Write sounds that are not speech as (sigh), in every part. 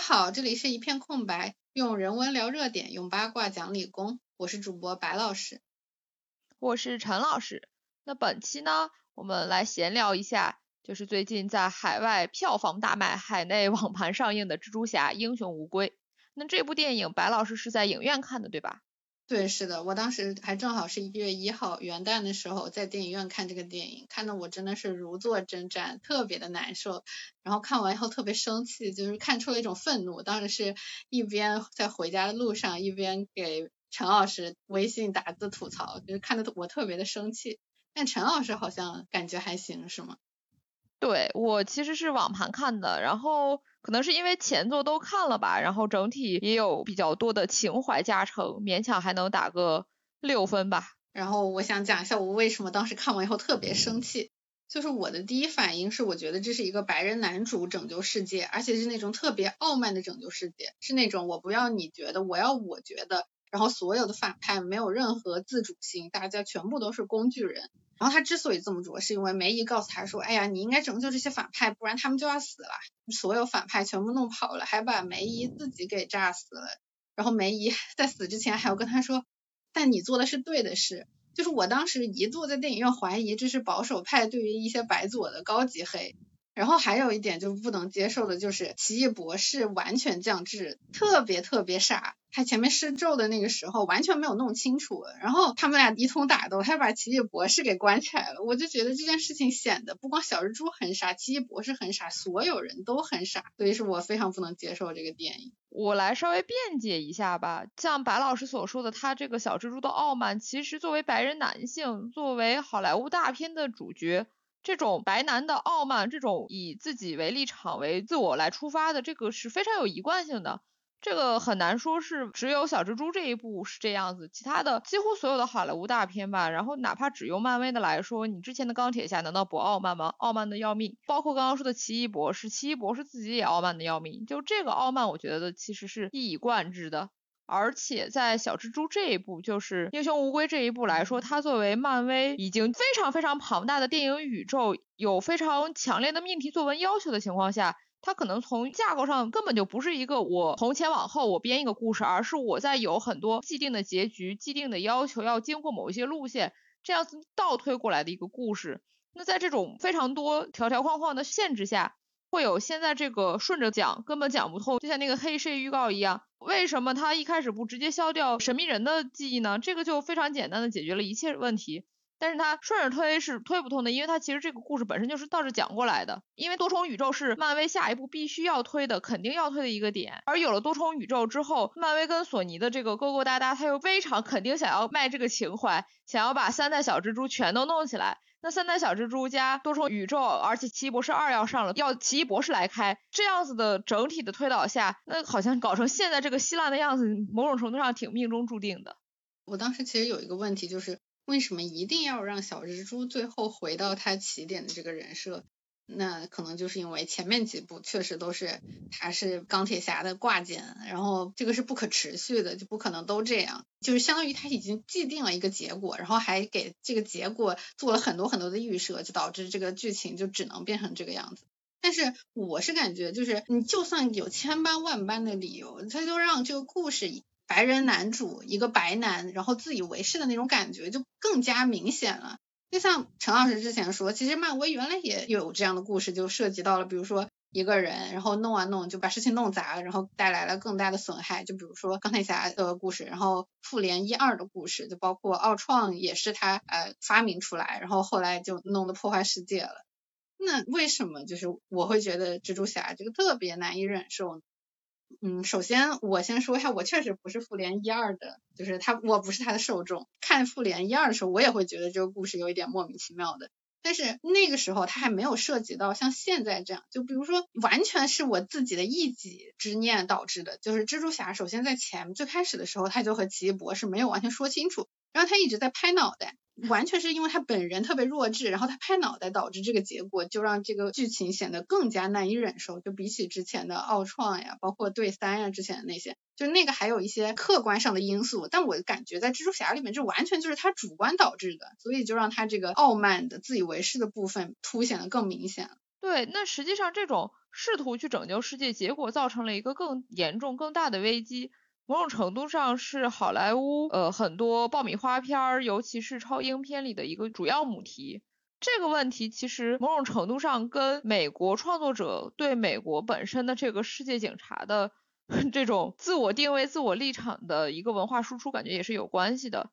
好，这里是一片空白，用人文聊热点，用八卦讲理工。我是主播白老师，我是陈老师。那本期呢，我们来闲聊一下，就是最近在海外票房大卖、海内网盘上映的《蜘蛛侠：英雄无归》。那这部电影，白老师是在影院看的，对吧？对，是的，我当时还正好是一月一号元旦的时候在电影院看这个电影，看的我真的是如坐针毡，特别的难受。然后看完以后特别生气，就是看出了一种愤怒。当时是一边在回家的路上，一边给陈老师微信打字吐槽，就是看的我特别的生气。但陈老师好像感觉还行，是吗？对我其实是网盘看的，然后。可能是因为前作都看了吧，然后整体也有比较多的情怀加成，勉强还能打个六分吧。然后我想讲一下我为什么当时看完以后特别生气，就是我的第一反应是我觉得这是一个白人男主拯救世界，而且是那种特别傲慢的拯救世界，是那种我不要你觉得，我要我觉得，然后所有的反派没有任何自主性，大家全部都是工具人。然后他之所以这么做，是因为梅姨告诉他说：“哎呀，你应该拯救这些反派，不然他们就要死了。”所有反派全部弄跑了，还把梅姨自己给炸死了。然后梅姨 (laughs) 在死之前还要跟他说：“但你做的是对的事。”就是我当时一度在电影院怀疑这是保守派对于一些白左的高级黑。然后还有一点就不能接受的就是奇异博士完全降智，特别特别傻。他前面施咒的那个时候完全没有弄清楚，然后他们俩一通打斗，他把奇异博士给关起来了。我就觉得这件事情显得不光小蜘蛛很傻，奇异博士很傻，所有人都很傻，所以是我非常不能接受这个电影。我来稍微辩解一下吧，像白老师所说的，他这个小蜘蛛的傲慢，其实作为白人男性，作为好莱坞大片的主角。这种白男的傲慢，这种以自己为立场、为自我来出发的，这个是非常有一贯性的。这个很难说是只有小蜘蛛这一部是这样子，其他的几乎所有的好莱坞大片吧，然后哪怕只用漫威的来说，你之前的钢铁侠难道不傲慢吗？傲慢的要命。包括刚刚说的奇异博士，奇异博士自己也傲慢的要命。就这个傲慢，我觉得其实是一以贯之的。而且在小蜘蛛这一部，就是英雄无归这一部来说，它作为漫威已经非常非常庞大的电影宇宙，有非常强烈的命题作文要求的情况下，它可能从架构上根本就不是一个我从前往后我编一个故事，而是我在有很多既定的结局、既定的要求要经过某一些路线这样子倒推过来的一个故事。那在这种非常多条条框框的限制下，会有现在这个顺着讲根本讲不通，就像那个黑市预告一样。为什么他一开始不直接消掉神秘人的记忆呢？这个就非常简单的解决了一切问题。但是他顺着推是推不通的，因为他其实这个故事本身就是倒着讲过来的。因为多重宇宙是漫威下一步必须要推的，肯定要推的一个点。而有了多重宇宙之后，漫威跟索尼的这个勾勾搭搭，他又非常肯定想要卖这个情怀，想要把三代小蜘蛛全都弄起来。那三代小蜘蛛加多重宇宙，而且奇异博士二要上了，要奇异博士来开，这样子的整体的推导下，那好像搞成现在这个希腊的样子，某种程度上挺命中注定的。我当时其实有一个问题，就是为什么一定要让小蜘蛛最后回到他起点的这个人设？那可能就是因为前面几部确实都是他是钢铁侠的挂件，然后这个是不可持续的，就不可能都这样，就是相当于他已经既定了一个结果，然后还给这个结果做了很多很多的预设，就导致这个剧情就只能变成这个样子。但是我是感觉，就是你就算有千般万般的理由，他就让这个故事白人男主一个白男，然后自以为是的那种感觉就更加明显了。就像陈老师之前说，其实漫威原来也有这样的故事，就涉及到了，比如说一个人，然后弄啊弄，就把事情弄砸了，然后带来了更大的损害。就比如说钢铁侠的故事，然后复联一二的故事，就包括奥创也是他呃发明出来，然后后来就弄得破坏世界了。那为什么就是我会觉得蜘蛛侠这个特别难以忍受呢？嗯，首先我先说一下，我确实不是复联一二的，就是他，我不是他的受众。看复联一二的时候，我也会觉得这个故事有一点莫名其妙的。但是那个时候他还没有涉及到像现在这样，就比如说完全是我自己的一己之念导致的。就是蜘蛛侠首先在前最开始的时候，他就和奇异博士没有完全说清楚，然后他一直在拍脑袋。完全是因为他本人特别弱智，然后他拍脑袋导致这个结果，就让这个剧情显得更加难以忍受。就比起之前的奥创呀，包括对三呀之前的那些，就那个还有一些客观上的因素，但我感觉在蜘蛛侠里面，这完全就是他主观导致的，所以就让他这个傲慢的、自以为是的部分凸显的更明显。对，那实际上这种试图去拯救世界，结果造成了一个更严重、更大的危机。某种程度上是好莱坞呃很多爆米花片儿，尤其是超英片里的一个主要母题。这个问题其实某种程度上跟美国创作者对美国本身的这个世界警察的 (laughs) 这种自我定位、自我立场的一个文化输出，感觉也是有关系的。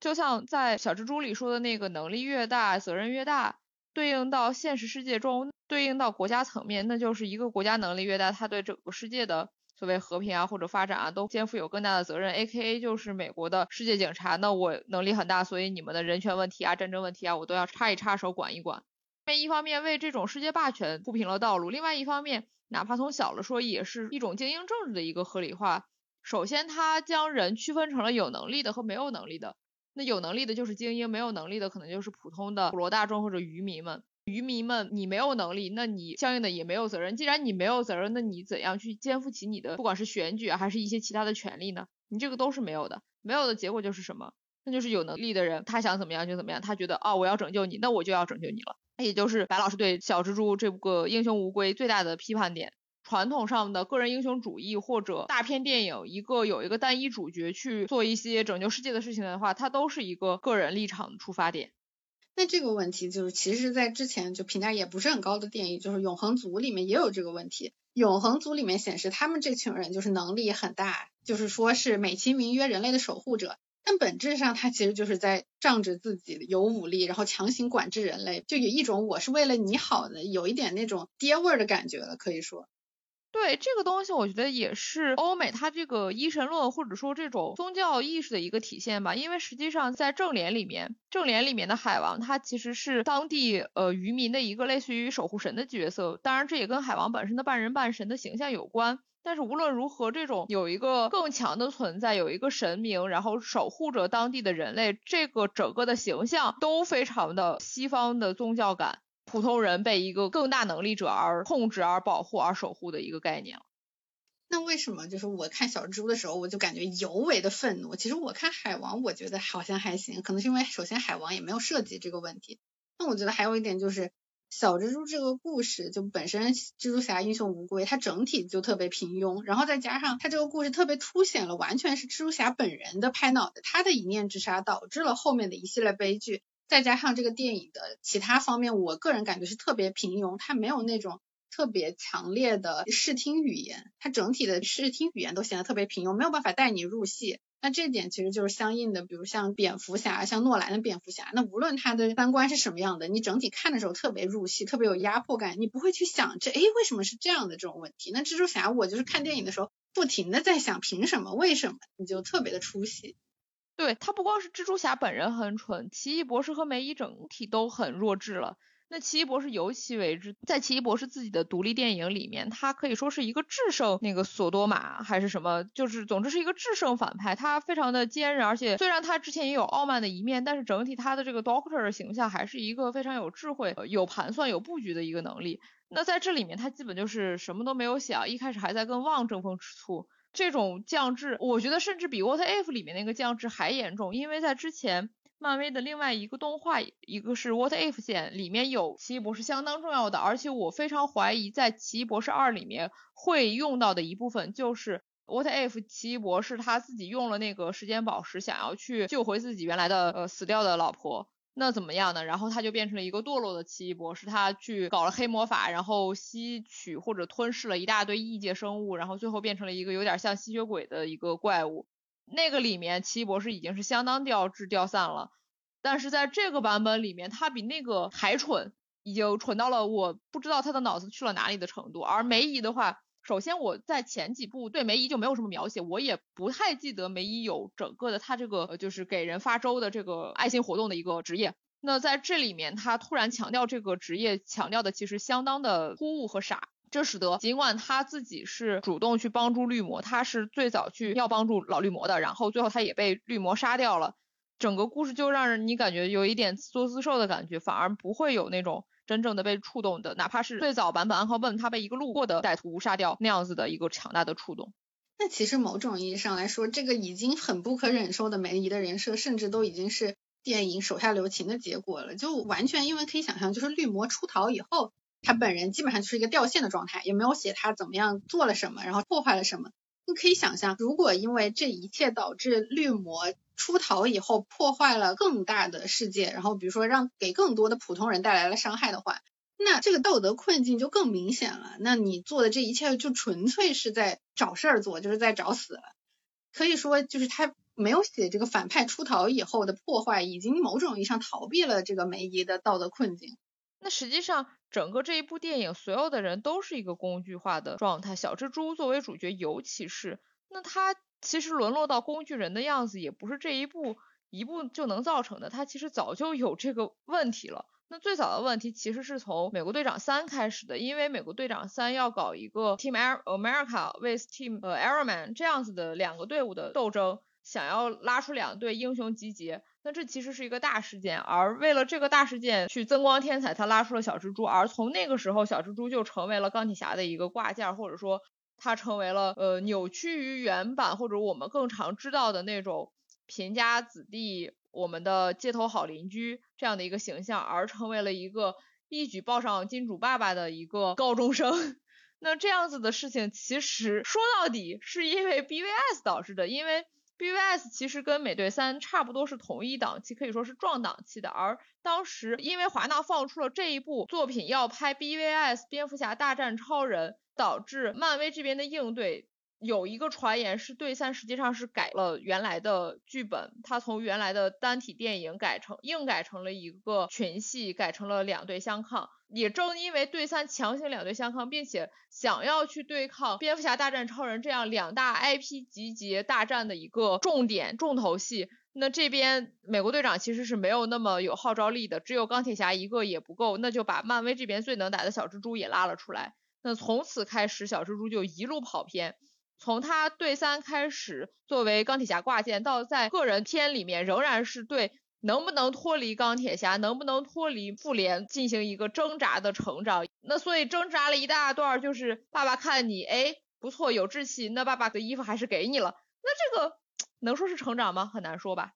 就像在小蜘蛛里说的那个，能力越大，责任越大，对应到现实世界中，对应到国家层面，那就是一个国家能力越大，它对整个世界的。所谓和平啊或者发展啊，都肩负有更大的责任。A K A 就是美国的世界警察，那我能力很大，所以你们的人权问题啊、战争问题啊，我都要插一插手管一管。因为一方面为这种世界霸权铺平了道路，另外一方面，哪怕从小了说，也是一种精英政治的一个合理化。首先，它将人区分成了有能力的和没有能力的。那有能力的就是精英，没有能力的可能就是普通的普罗大众或者渔民们。渔民们，你没有能力，那你相应的也没有责任。既然你没有责任，那你怎样去肩负起你的不管是选举，还是一些其他的权利呢？你这个都是没有的。没有的结果就是什么？那就是有能力的人，他想怎么样就怎么样。他觉得啊，我要拯救你，那我就要拯救你了。那也就是白老师对小蜘蛛这个英雄无归最大的批判点。传统上的个人英雄主义或者大片电影，一个有一个单一主角去做一些拯救世界的事情的话，它都是一个个人立场出发点。那这个问题就是，其实，在之前就评价也不是很高的电影，就是《永恒族》里面也有这个问题。《永恒族》里面显示，他们这群人就是能力很大，就是说是美其名曰人类的守护者，但本质上他其实就是在仗着自己有武力，然后强行管制人类，就有一种我是为了你好的，有一点那种爹味儿的感觉了，可以说。对这个东西，我觉得也是欧美它这个一神论或者说这种宗教意识的一个体现吧。因为实际上在正联里面，正联里面的海王他其实是当地呃渔民的一个类似于守护神的角色。当然这也跟海王本身的半人半神的形象有关。但是无论如何，这种有一个更强的存在，有一个神明，然后守护着当地的人类，这个整个的形象都非常的西方的宗教感。普通人被一个更大能力者而控制、而保护、而守护的一个概念了。那为什么就是我看小蜘蛛的时候，我就感觉尤为的愤怒？其实我看海王，我觉得好像还行，可能是因为首先海王也没有涉及这个问题。那我觉得还有一点就是小蜘蛛这个故事就本身蜘蛛侠英雄无归，它整体就特别平庸，然后再加上它这个故事特别凸显了完全是蜘蛛侠本人的拍脑袋，他的一念之差导致了后面的一系列悲剧。再加上这个电影的其他方面，我个人感觉是特别平庸，它没有那种特别强烈的视听语言，它整体的视听语言都显得特别平庸，没有办法带你入戏。那这点其实就是相应的，比如像蝙蝠侠，像诺兰的蝙蝠侠，那无论他的三观是什么样的，你整体看的时候特别入戏，特别有压迫感，你不会去想这哎为什么是这样的这种问题。那蜘蛛侠，我就是看电影的时候不停的在想凭什么，为什么，你就特别的出戏。对他不光是蜘蛛侠本人很蠢，奇异博士和梅姨整体都很弱智了。那奇异博士尤其为之，在奇异博士自己的独立电影里面，他可以说是一个制胜那个索多玛还是什么，就是总之是一个制胜反派。他非常的坚韧，而且虽然他之前也有傲慢的一面，但是整体他的这个 Doctor 的形象还是一个非常有智慧、有盘算、有布局的一个能力。那在这里面，他基本就是什么都没有想，一开始还在跟旺争风吃醋。这种降智，我觉得甚至比 What If 里面那个降智还严重，因为在之前漫威的另外一个动画，一个是 What If 线里面有奇异博士相当重要的，而且我非常怀疑在奇异博士二里面会用到的一部分，就是 What If 奇异博士他自己用了那个时间宝石，想要去救回自己原来的呃死掉的老婆。那怎么样呢？然后他就变成了一个堕落的奇异博士，他去搞了黑魔法，然后吸取或者吞噬了一大堆异界生物，然后最后变成了一个有点像吸血鬼的一个怪物。那个里面奇异博士已经是相当掉智掉散了，但是在这个版本里面，他比那个还蠢，已经蠢到了我不知道他的脑子去了哪里的程度。而梅姨的话。首先，我在前几部对梅姨就没有什么描写，我也不太记得梅姨有整个的她这个就是给人发粥的这个爱心活动的一个职业。那在这里面，他突然强调这个职业，强调的其实相当的突兀和傻，这使得尽管他自己是主动去帮助绿魔，他是最早去要帮助老绿魔的，然后最后他也被绿魔杀掉了，整个故事就让人你感觉有一点自作自受的感觉，反而不会有那种。真正的被触动的，哪怕是最早版本安考本，他被一个路过的歹徒杀掉那样子的一个强大的触动。那其实某种意义上来说，这个已经很不可忍受的梅姨的人设，甚至都已经是电影手下留情的结果了。就完全因为可以想象，就是绿魔出逃以后，他本人基本上就是一个掉线的状态，也没有写他怎么样做了什么，然后破坏了什么。你可以想象，如果因为这一切导致绿魔出逃以后破坏了更大的世界，然后比如说让给更多的普通人带来了伤害的话，那这个道德困境就更明显了。那你做的这一切就纯粹是在找事儿做，就是在找死了。可以说，就是他没有写这个反派出逃以后的破坏，已经某种意义上逃避了这个梅姨的道德困境。那实际上，整个这一部电影，所有的人都是一个工具化的状态。小蜘蛛作为主角，尤其是那他其实沦落到工具人的样子，也不是这一步一步就能造成的。他其实早就有这个问题了。那最早的问题其实是从美国队长三开始的，因为美国队长三要搞一个 Team America vs Team 呃 Airman 这样子的两个队伍的斗争，想要拉出两队英雄集结。那这其实是一个大事件，而为了这个大事件去增光添彩，他拉出了小蜘蛛，而从那个时候，小蜘蛛就成为了钢铁侠的一个挂件，或者说他成为了呃扭曲于原版或者我们更常知道的那种贫家子弟。我们的街头好邻居这样的一个形象，而成为了一个一举抱上金主爸爸的一个高中生。(laughs) 那这样子的事情，其实说到底是因为 BVS 导致的，因为 BVS 其实跟美队三差不多是同一档期，可以说是撞档期的。而当时因为华纳放出了这一部作品要拍 BVS 蝙蝠侠大战超人，导致漫威这边的应对。有一个传言是对三实际上是改了原来的剧本，他从原来的单体电影改成硬改成了一个群戏，改成了两队相抗。也正因为对三强行两队相抗，并且想要去对抗蝙蝠侠大战超人这样两大 IP 集结大战的一个重点重头戏，那这边美国队长其实是没有那么有号召力的，只有钢铁侠一个也不够，那就把漫威这边最能打的小蜘蛛也拉了出来。那从此开始，小蜘蛛就一路跑偏。从他对三开始，作为钢铁侠挂件，到在个人片里面仍然是对能不能脱离钢铁侠，能不能脱离复联进行一个挣扎的成长。那所以挣扎了一大段，就是爸爸看你，哎，不错，有志气，那爸爸的衣服还是给你了。那这个能说是成长吗？很难说吧。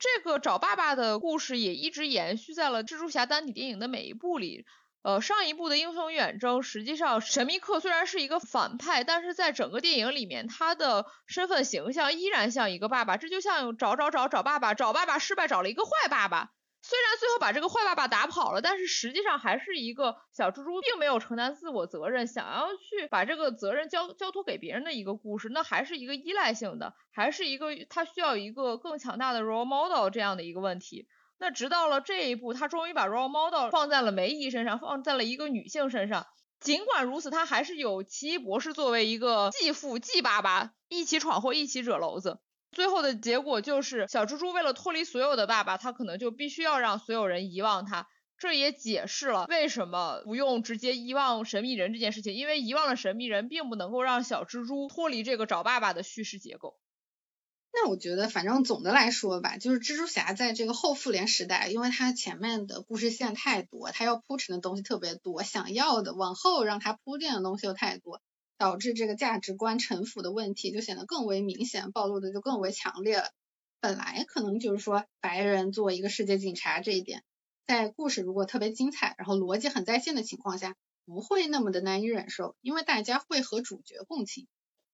这个找爸爸的故事也一直延续在了蜘蛛侠单体电影的每一部里。呃，上一部的英雄远征，实际上神秘客虽然是一个反派，但是在整个电影里面，他的身份形象依然像一个爸爸。这就像找找找找爸爸，找爸爸失败，找了一个坏爸爸。虽然最后把这个坏爸爸打跑了，但是实际上还是一个小猪猪，并没有承担自我责任，想要去把这个责任交交托给别人的一个故事。那还是一个依赖性的，还是一个他需要一个更强大的 role model 这样的一个问题。那直到了这一步，他终于把 role model 放在了梅姨身上，放在了一个女性身上。尽管如此，他还是有奇异博士作为一个继父、继爸爸，一起闯祸，一起惹娄子。最后的结果就是，小猪猪为了脱离所有的爸爸，他可能就必须要让所有人遗忘他。这也解释了为什么不用直接遗忘神秘人这件事情，因为遗忘了神秘人，并不能够让小蜘蛛脱离这个找爸爸的叙事结构。我觉得，反正总的来说吧，就是蜘蛛侠在这个后复联时代，因为他前面的故事线太多，他要铺陈的东西特别多，想要的往后让他铺垫的东西又太多，导致这个价值观沉浮的问题就显得更为明显，暴露的就更为强烈了。本来可能就是说白人做一个世界警察这一点，在故事如果特别精彩，然后逻辑很在线的情况下，不会那么的难以忍受，因为大家会和主角共情。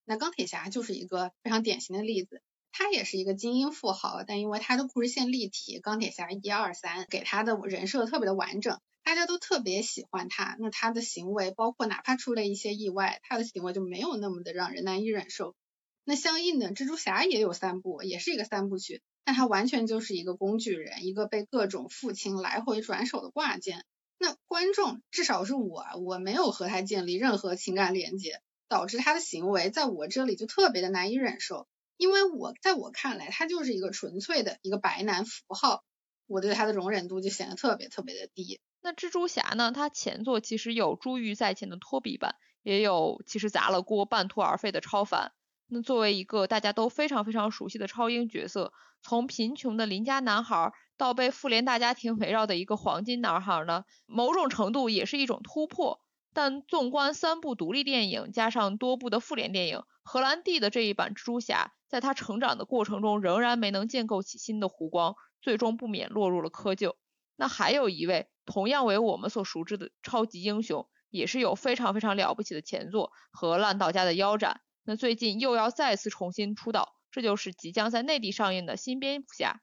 那钢铁侠就是一个非常典型的例子。他也是一个精英富豪，但因为他的故事线立体，钢铁侠一二三给他的人设特别的完整，大家都特别喜欢他。那他的行为，包括哪怕出了一些意外，他的行为就没有那么的让人难以忍受。那相应的，蜘蛛侠也有三部，也是一个三部曲，但他完全就是一个工具人，一个被各种父亲来回转手的挂件。那观众，至少是我，我没有和他建立任何情感连接，导致他的行为在我这里就特别的难以忍受。因为我在我看来，他就是一个纯粹的一个白男符号，我对他的容忍度就显得特别特别的低。那蜘蛛侠呢？他前作其实有珠玉在前的托比版，也有其实砸了锅半途而废的超凡。那作为一个大家都非常非常熟悉的超英角色，从贫穷的邻家男孩到被复联大家庭围绕的一个黄金男孩呢，某种程度也是一种突破。但纵观三部独立电影加上多部的复联电影，荷兰弟的这一版蜘蛛侠，在他成长的过程中仍然没能建构起新的弧光，最终不免落入了窠臼。那还有一位同样为我们所熟知的超级英雄，也是有非常非常了不起的前作和烂到家的腰斩。那最近又要再次重新出道，这就是即将在内地上映的新蝙蝠侠。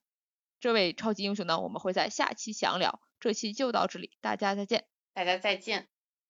这位超级英雄呢，我们会在下期详聊。这期就到这里，大家再见。大家再见。